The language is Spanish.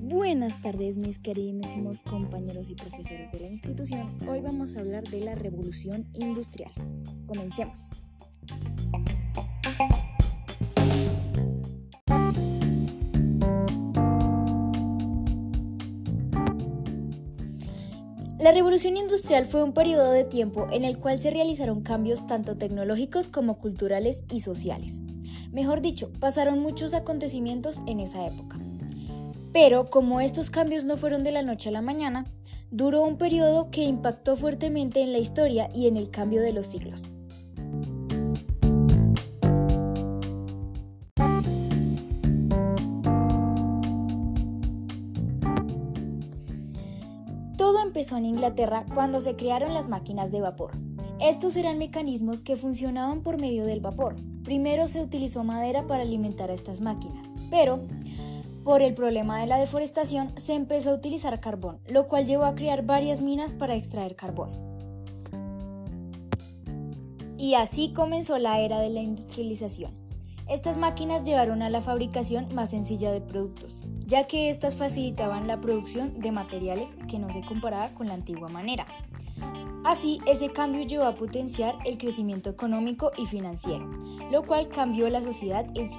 Buenas tardes mis queridísimos compañeros y profesores de la institución. Hoy vamos a hablar de la revolución industrial. Comencemos. La revolución industrial fue un periodo de tiempo en el cual se realizaron cambios tanto tecnológicos como culturales y sociales. Mejor dicho, pasaron muchos acontecimientos en esa época. Pero como estos cambios no fueron de la noche a la mañana, duró un periodo que impactó fuertemente en la historia y en el cambio de los siglos. Todo empezó en Inglaterra cuando se crearon las máquinas de vapor. Estos eran mecanismos que funcionaban por medio del vapor. Primero se utilizó madera para alimentar a estas máquinas, pero por el problema de la deforestación se empezó a utilizar carbón, lo cual llevó a crear varias minas para extraer carbón. Y así comenzó la era de la industrialización. Estas máquinas llevaron a la fabricación más sencilla de productos, ya que éstas facilitaban la producción de materiales que no se comparaba con la antigua manera. Así, ese cambio llevó a potenciar el crecimiento económico y financiero, lo cual cambió la sociedad en sí.